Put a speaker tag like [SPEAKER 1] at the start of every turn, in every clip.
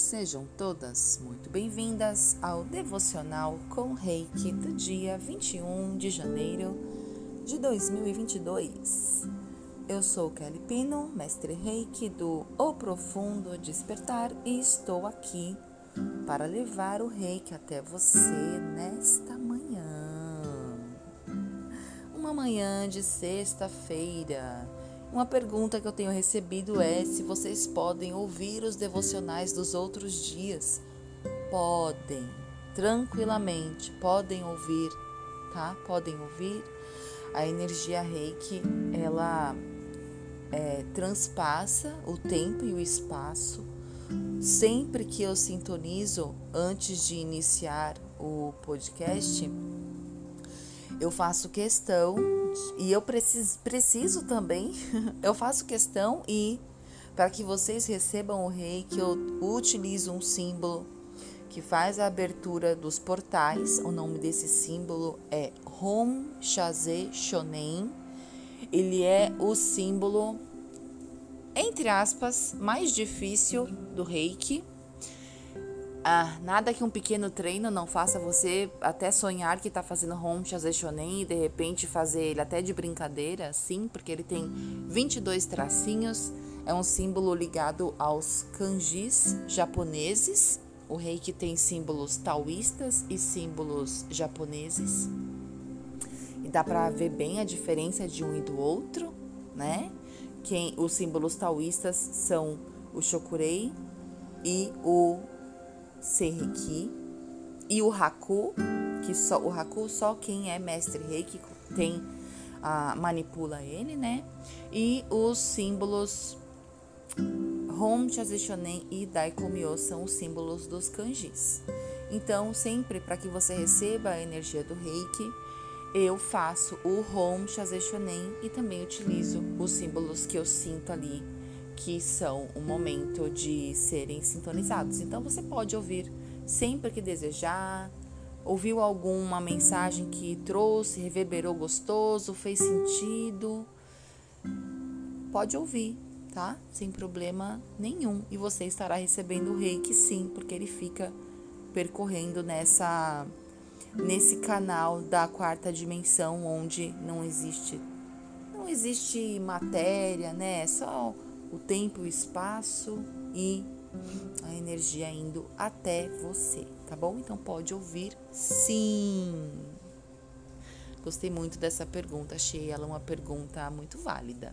[SPEAKER 1] Sejam todas muito bem-vindas ao devocional com Reiki do dia 21 de janeiro de 2022. Eu sou Kelly Pino, mestre Reiki do O Profundo Despertar e estou aqui para levar o Reiki até você nesta manhã. Uma manhã de sexta-feira uma pergunta que eu tenho recebido é se vocês podem ouvir os devocionais dos outros dias. Podem, tranquilamente, podem ouvir, tá? Podem ouvir. A energia reiki, ela é, transpassa o tempo e o espaço. Sempre que eu sintonizo antes de iniciar o podcast, eu faço questão e eu preciso, preciso também, eu faço questão e para que vocês recebam o rei que eu utilizo um símbolo que faz a abertura dos portais. O nome desse símbolo é Hom Shaze Shonen. Ele é o símbolo entre aspas mais difícil do Reiki ah, nada que um pequeno treino não faça você até sonhar que está fazendo home shonen e de repente fazer ele até de brincadeira, sim, porque ele tem 22 tracinhos, é um símbolo ligado aos kanjis japoneses. O reiki tem símbolos taoístas e símbolos japoneses. E dá para ver bem a diferença de um e do outro, né? Quem os símbolos taoístas são o shokurei e o Seireki e o Haku, que só o Haku só quem é mestre Reiki tem ah, manipula ele, né? E os símbolos Hom, Chazishonen e Daikomyo são os símbolos dos kanjis. Então, sempre para que você receba a energia do Reiki, eu faço o Hom, Chazishonen e também utilizo os símbolos que eu sinto ali que são o momento de serem sintonizados. Então você pode ouvir sempre que desejar. Ouviu alguma mensagem que trouxe, reverberou gostoso, fez sentido? Pode ouvir, tá? Sem problema nenhum. E você estará recebendo o reiki sim, porque ele fica percorrendo nessa nesse canal da quarta dimensão onde não existe não existe matéria, né? É só o tempo, o espaço e a energia indo até você, tá bom? Então pode ouvir sim. Gostei muito dessa pergunta, achei ela uma pergunta muito válida.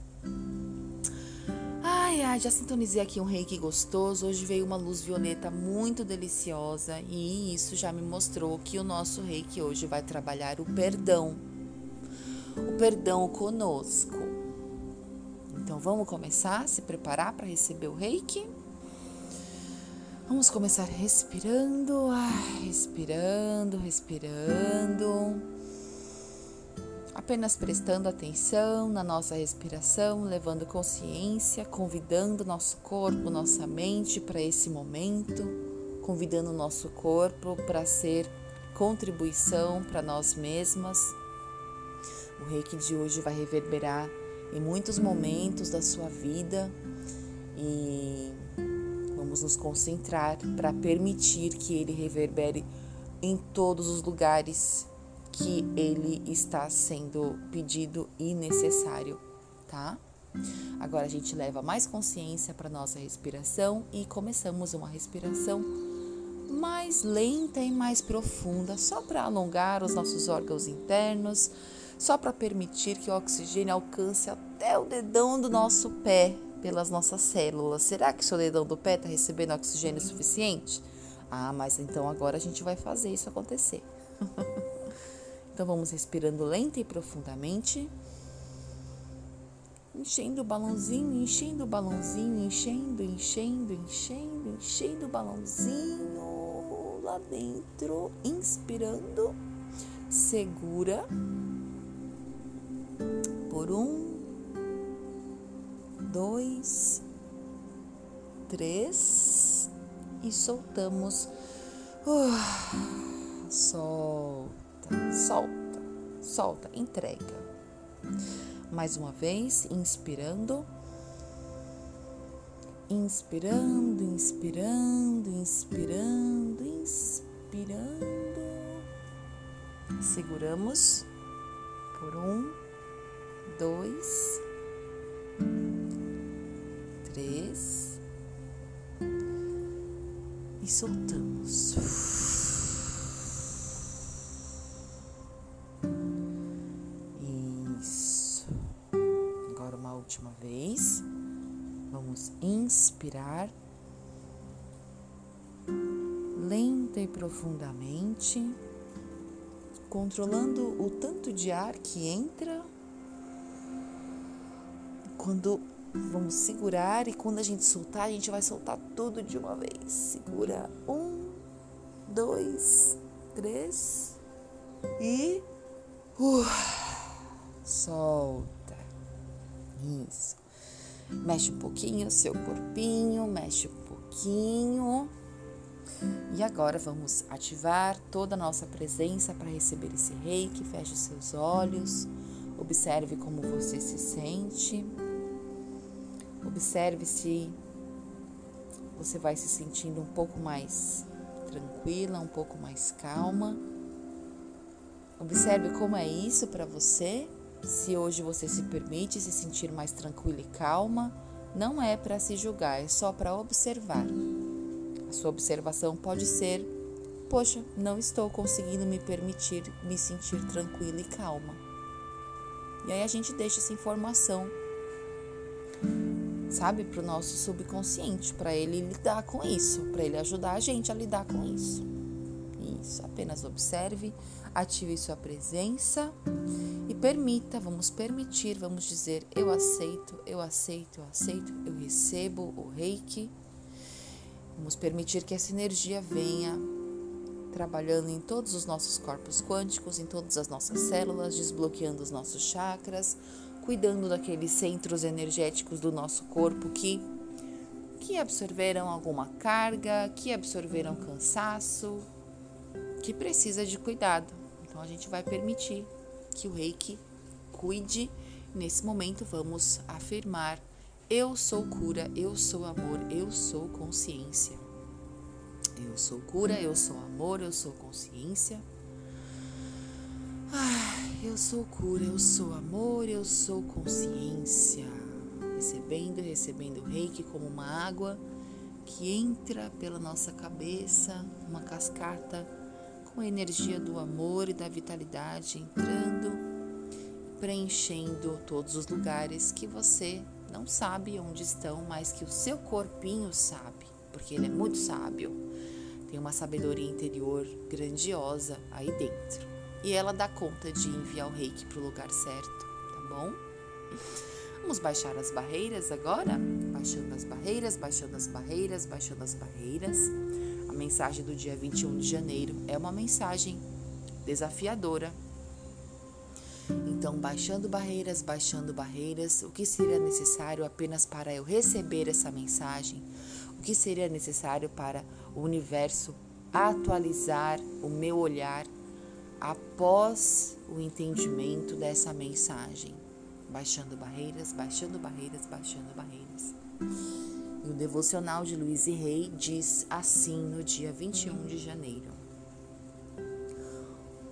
[SPEAKER 1] Ai, ai, já sintonizei aqui um reiki gostoso. Hoje veio uma luz violeta muito deliciosa e isso já me mostrou que o nosso reiki hoje vai trabalhar o perdão. O perdão conosco. Então vamos começar a se preparar para receber o reiki? Vamos começar respirando, ah, respirando, respirando. Apenas prestando atenção na nossa respiração, levando consciência, convidando nosso corpo, nossa mente para esse momento, convidando nosso corpo para ser contribuição para nós mesmas. O reiki de hoje vai reverberar em muitos momentos da sua vida e vamos nos concentrar para permitir que ele reverbere em todos os lugares que ele está sendo pedido e necessário, tá? Agora a gente leva mais consciência para nossa respiração e começamos uma respiração mais lenta e mais profunda, só para alongar os nossos órgãos internos, só para permitir que o oxigênio alcance até o dedão do nosso pé pelas nossas células. Será que seu dedão do pé está recebendo oxigênio suficiente? Ah, mas então agora a gente vai fazer isso acontecer. então vamos respirando lenta e profundamente. Enchendo o balãozinho, enchendo o balãozinho, enchendo, enchendo, enchendo, enchendo o balãozinho lá dentro. Inspirando, segura por um, dois, três e soltamos. Uh, solta, solta, solta, entrega. Mais uma vez, inspirando Inspirando, inspirando, inspirando, inspirando. Seguramos por um, dois, três e soltamos. Isso. Agora uma última vez. Vamos inspirar lenta e profundamente, controlando o tanto de ar que entra. Quando vamos segurar e quando a gente soltar, a gente vai soltar tudo de uma vez. Segura um, dois, três e uh, solta. Isso. Mexe um pouquinho o seu corpinho, mexe um pouquinho. E agora vamos ativar toda a nossa presença para receber esse reiki. Feche seus olhos, observe como você se sente. Observe se você vai se sentindo um pouco mais tranquila, um pouco mais calma. Observe como é isso para você. Se hoje você se permite se sentir mais tranquila e calma, não é para se julgar, é só para observar. A sua observação pode ser: poxa, não estou conseguindo me permitir me sentir tranquila e calma. E aí a gente deixa essa informação, sabe, para o nosso subconsciente, para ele lidar com isso, para ele ajudar a gente a lidar com isso. Isso, apenas observe, ative sua presença e permita, vamos permitir, vamos dizer: eu aceito, eu aceito, eu aceito, eu recebo o reiki. Vamos permitir que essa energia venha trabalhando em todos os nossos corpos quânticos, em todas as nossas células, desbloqueando os nossos chakras, cuidando daqueles centros energéticos do nosso corpo que que absorveram alguma carga, que absorveram cansaço, que precisa de cuidado. Então a gente vai permitir que o Reiki cuide. Nesse momento vamos afirmar: eu sou cura, eu sou amor, eu sou consciência. Eu sou cura, eu sou amor, eu sou consciência. Eu sou cura, eu sou amor, eu sou consciência. Recebendo, recebendo o reiki como uma água que entra pela nossa cabeça, uma cascata com a energia do amor e da vitalidade entrando, preenchendo todos os lugares que você não sabe onde estão, mas que o seu corpinho sabe, porque ele é muito sábio. Tem uma sabedoria interior grandiosa aí dentro. E ela dá conta de enviar o reiki para o lugar certo, tá bom? Vamos baixar as barreiras agora? Baixando as barreiras, baixando as barreiras, baixando as barreiras mensagem do dia 21 de janeiro é uma mensagem desafiadora. Então, baixando barreiras, baixando barreiras, o que seria necessário apenas para eu receber essa mensagem? O que seria necessário para o universo atualizar o meu olhar após o entendimento dessa mensagem? Baixando barreiras, baixando barreiras, baixando barreiras. E o devocional de Luiz e Rei diz assim no dia 21 de janeiro: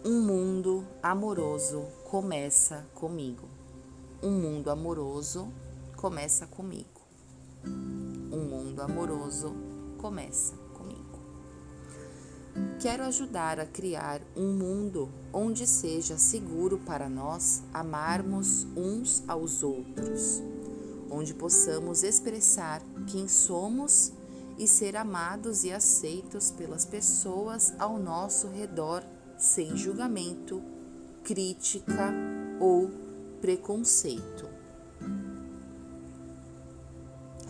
[SPEAKER 1] Um mundo amoroso começa comigo. Um mundo amoroso começa comigo. Um mundo amoroso começa. Quero ajudar a criar um mundo onde seja seguro para nós amarmos uns aos outros onde possamos expressar quem somos e ser amados e aceitos pelas pessoas ao nosso redor sem julgamento, crítica ou preconceito.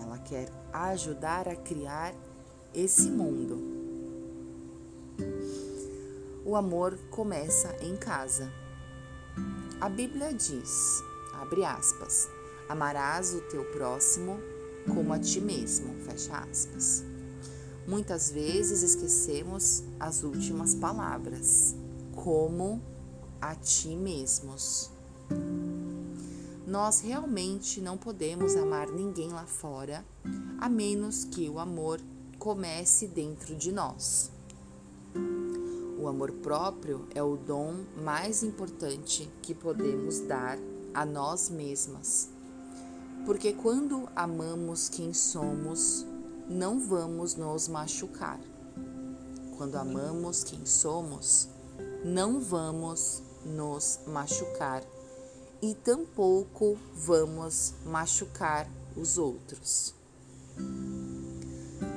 [SPEAKER 1] Ela quer ajudar a criar esse mundo. O amor começa em casa. A Bíblia diz, abre aspas, Amarás o teu próximo como a ti mesmo. Fecha aspas. Muitas vezes esquecemos as últimas palavras, como a ti mesmos. nós realmente não podemos amar ninguém lá fora, a menos que o amor comece dentro de nós. O amor próprio é o dom mais importante que podemos dar a nós mesmas. Porque quando amamos quem somos, não vamos nos machucar. Quando amamos quem somos, não vamos nos machucar e tampouco vamos machucar os outros.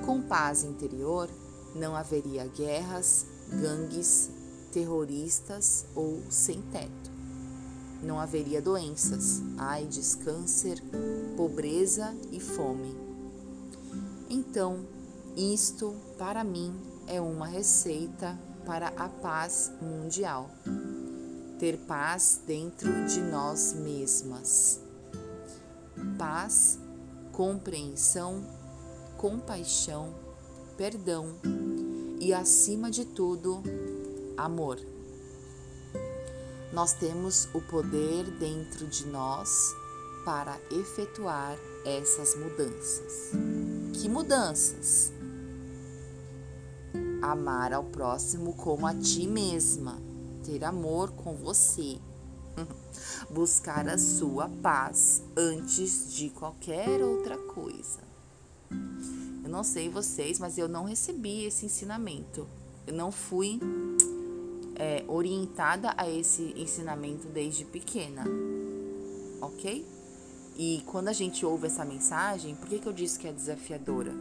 [SPEAKER 1] Com paz interior, não haveria guerras, gangues, terroristas ou sem teto. Não haveria doenças, AIDS, câncer, pobreza e fome. Então, isto para mim é uma receita para a paz mundial ter paz dentro de nós mesmas. Paz, compreensão, compaixão, perdão e, acima de tudo, amor. Nós temos o poder dentro de nós para efetuar essas mudanças. Que mudanças? Amar ao próximo como a ti mesma ter amor com você, buscar a sua paz antes de qualquer outra coisa. Eu não sei vocês, mas eu não recebi esse ensinamento. Eu não fui é, orientada a esse ensinamento desde pequena, ok? E quando a gente ouve essa mensagem, por que, que eu disse que é desafiadora?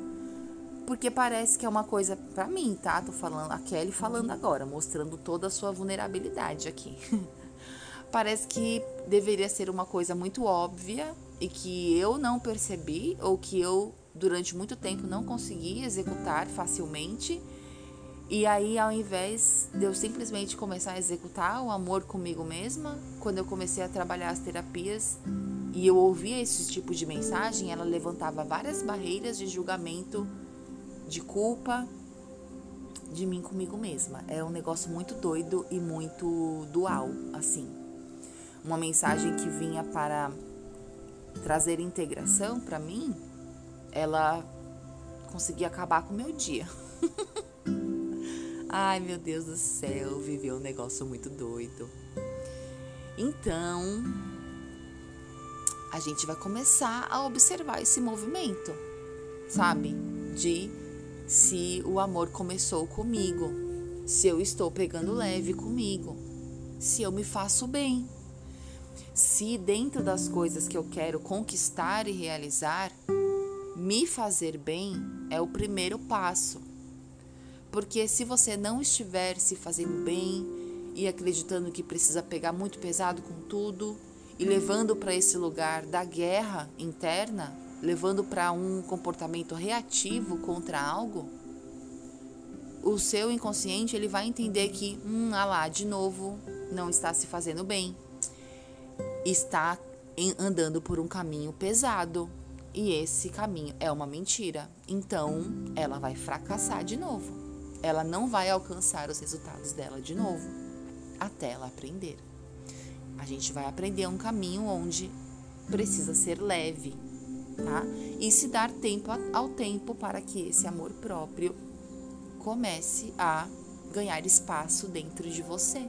[SPEAKER 1] porque parece que é uma coisa para mim, tá? Tô falando a Kelly falando agora, mostrando toda a sua vulnerabilidade aqui. parece que deveria ser uma coisa muito óbvia e que eu não percebi ou que eu durante muito tempo não consegui executar facilmente. E aí, ao invés de eu simplesmente começar a executar o amor comigo mesma, quando eu comecei a trabalhar as terapias e eu ouvia esse tipo de mensagem, ela levantava várias barreiras de julgamento de culpa de mim comigo mesma. É um negócio muito doido e muito dual, assim. Uma mensagem que vinha para trazer integração para mim, ela conseguia acabar com o meu dia. Ai, meu Deus do céu, viveu um negócio muito doido. Então, a gente vai começar a observar esse movimento, sabe? De se o amor começou comigo, se eu estou pegando leve comigo, se eu me faço bem, se dentro das coisas que eu quero conquistar e realizar, me fazer bem é o primeiro passo. Porque se você não estiver se fazendo bem e acreditando que precisa pegar muito pesado com tudo e levando para esse lugar da guerra interna, levando para um comportamento reativo contra algo, o seu inconsciente ele vai entender que, hum, ah lá, de novo, não está se fazendo bem, está andando por um caminho pesado e esse caminho é uma mentira. Então, ela vai fracassar de novo. Ela não vai alcançar os resultados dela de novo até ela aprender. A gente vai aprender um caminho onde precisa ser leve, tá? E se dar tempo ao tempo para que esse amor próprio comece a ganhar espaço dentro de você.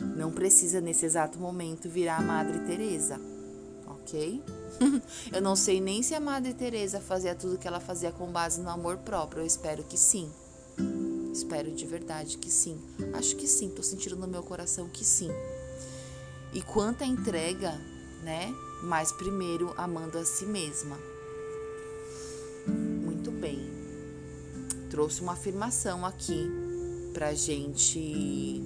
[SPEAKER 1] Não precisa nesse exato momento virar a Madre Teresa, ok? eu não sei nem se a Madre Teresa fazia tudo que ela fazia com base no amor próprio. Eu espero que sim. Espero de verdade que sim. Acho que sim. Tô sentindo no meu coração que sim. E quanta entrega, né? mas primeiro amando a si mesma. Muito bem. Trouxe uma afirmação aqui para gente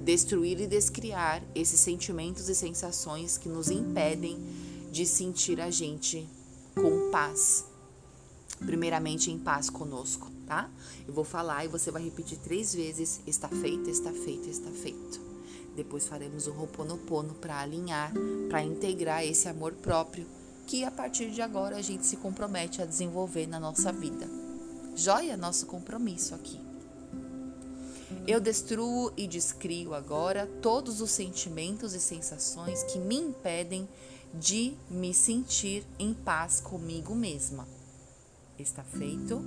[SPEAKER 1] destruir e descriar esses sentimentos e sensações que nos impedem de sentir a gente com paz. Primeiramente em paz conosco, tá? Eu vou falar e você vai repetir três vezes: está feito, está feito, está feito. Depois faremos o Roponopono para alinhar, para integrar esse amor próprio que a partir de agora a gente se compromete a desenvolver na nossa vida. Joia nosso compromisso aqui. Eu destruo e descrio agora todos os sentimentos e sensações que me impedem de me sentir em paz comigo mesma. Está feito,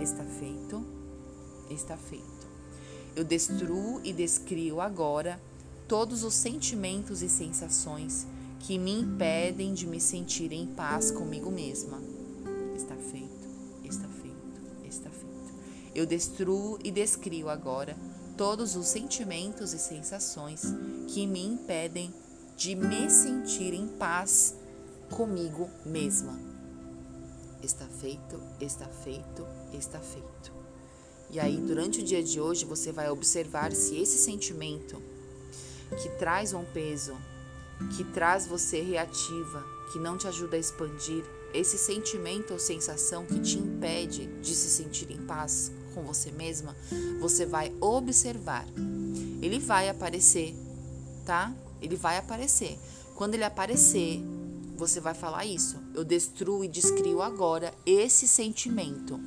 [SPEAKER 1] está feito, está feito. Eu destruo e descrio agora todos os sentimentos e sensações que me impedem de me sentir em paz comigo mesma. Está feito, está feito, está feito. Eu destruo e descrio agora todos os sentimentos e sensações que me impedem de me sentir em paz comigo mesma. Está feito, está feito, está feito. E aí, durante o dia de hoje, você vai observar se esse sentimento que traz um peso, que traz você reativa, que não te ajuda a expandir, esse sentimento ou sensação que te impede de se sentir em paz com você mesma, você vai observar. Ele vai aparecer, tá? Ele vai aparecer. Quando ele aparecer, você vai falar isso. Eu destruo e descrio agora esse sentimento.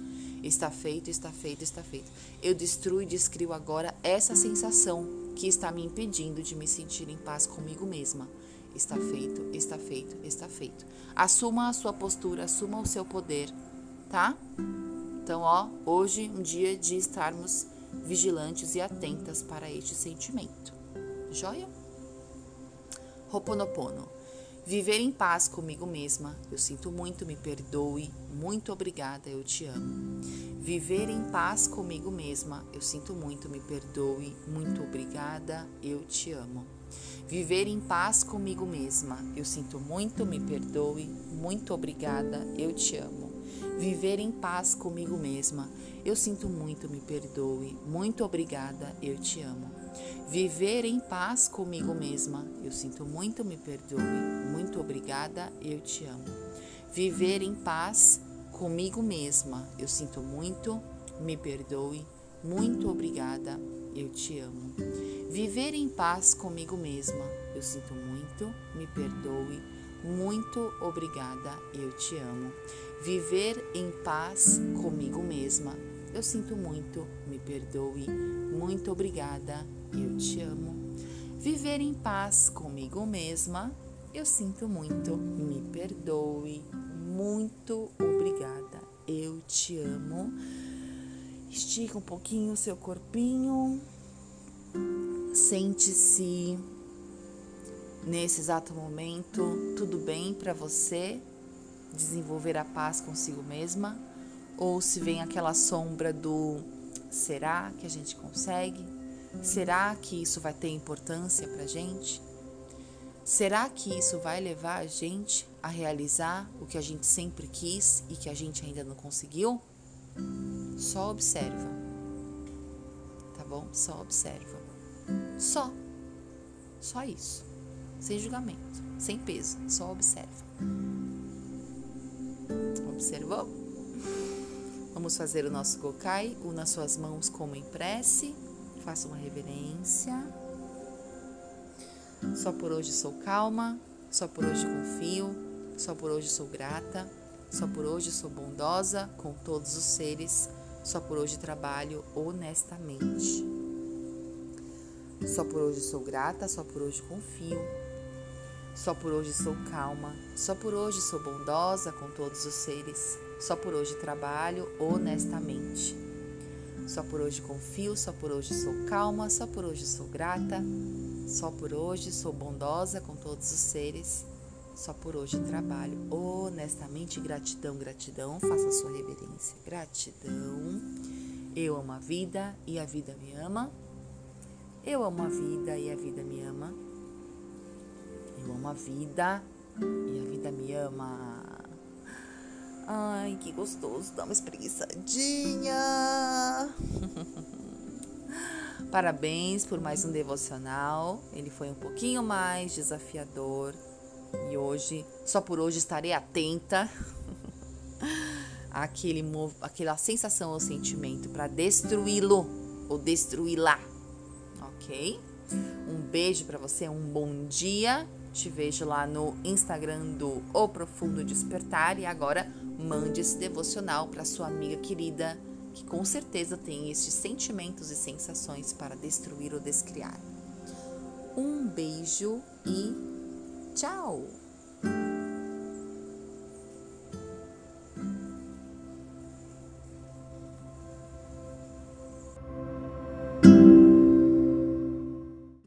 [SPEAKER 1] Está feito, está feito, está feito. Eu destruo e descrio agora essa sensação que está me impedindo de me sentir em paz comigo mesma. Está feito, está feito, está feito. Assuma a sua postura, assuma o seu poder, tá? Então, ó, hoje um dia de estarmos vigilantes e atentas para este sentimento. Joia? Roponopono. Viver em paz comigo mesma. Eu sinto muito, me perdoe. Muito obrigada, eu te amo. Viver em paz comigo mesma. Eu sinto muito, me perdoe. Muito obrigada, eu te amo. Viver em paz comigo mesma. Eu sinto muito, me perdoe. Muito obrigada, eu te amo. Viver em paz comigo mesma. Eu sinto muito, me perdoe. Muito obrigada, eu te amo. Viver em paz comigo mesma. Eu sinto muito, me perdoe. Muito obrigada, eu te amo. Viver em paz comigo mesma. Eu sinto muito, me perdoe. Muito obrigada, eu te amo. Viver em paz comigo mesma. Eu sinto muito, me perdoe. Muito obrigada, eu te amo. Viver em paz comigo mesma. Eu sinto muito, me perdoe. Muito obrigada, eu te amo. Viver em paz comigo mesma, eu sinto muito, me perdoe. Muito obrigada, eu te amo. Estica um pouquinho o seu corpinho. Sente-se nesse exato momento tudo bem para você desenvolver a paz consigo mesma ou se vem aquela sombra do será que a gente consegue? Será que isso vai ter importância para a gente? Será que isso vai levar a gente a realizar o que a gente sempre quis e que a gente ainda não conseguiu? Só observa. Tá bom? Só observa. Só. Só isso. Sem julgamento, sem peso, só observa. Observou? Vamos fazer o nosso Gokai. Una suas mãos como em prece. Faça uma reverência. Só por hoje sou calma. Só por hoje confio. Só por hoje sou grata. Só por hoje sou bondosa com todos os seres. Só por hoje trabalho honestamente. Só por hoje sou grata. Só por hoje confio. Só por hoje sou calma. Só por hoje sou bondosa com todos os seres. Só por hoje trabalho honestamente. Só por hoje confio, só por hoje sou calma, só por hoje sou grata, só por hoje sou bondosa com todos os seres. Só por hoje trabalho honestamente. Gratidão, gratidão. Faça sua reverência. Gratidão. Eu amo a vida e a vida me ama. Eu amo a vida e a vida me ama. Eu amo a vida e a vida me ama. Ai, que gostoso, dá uma espreguiçadinha. Parabéns por mais um devocional. Ele foi um pouquinho mais desafiador. E hoje, só por hoje, estarei atenta àquele, àquela sensação ou sentimento para destruí-lo ou destruí-la. Ok? Um beijo para você, um bom dia. Te vejo lá no Instagram do O Profundo Despertar. E agora mande esse devocional para sua amiga querida que com certeza tem estes sentimentos e sensações para destruir ou descriar. Um beijo e tchau!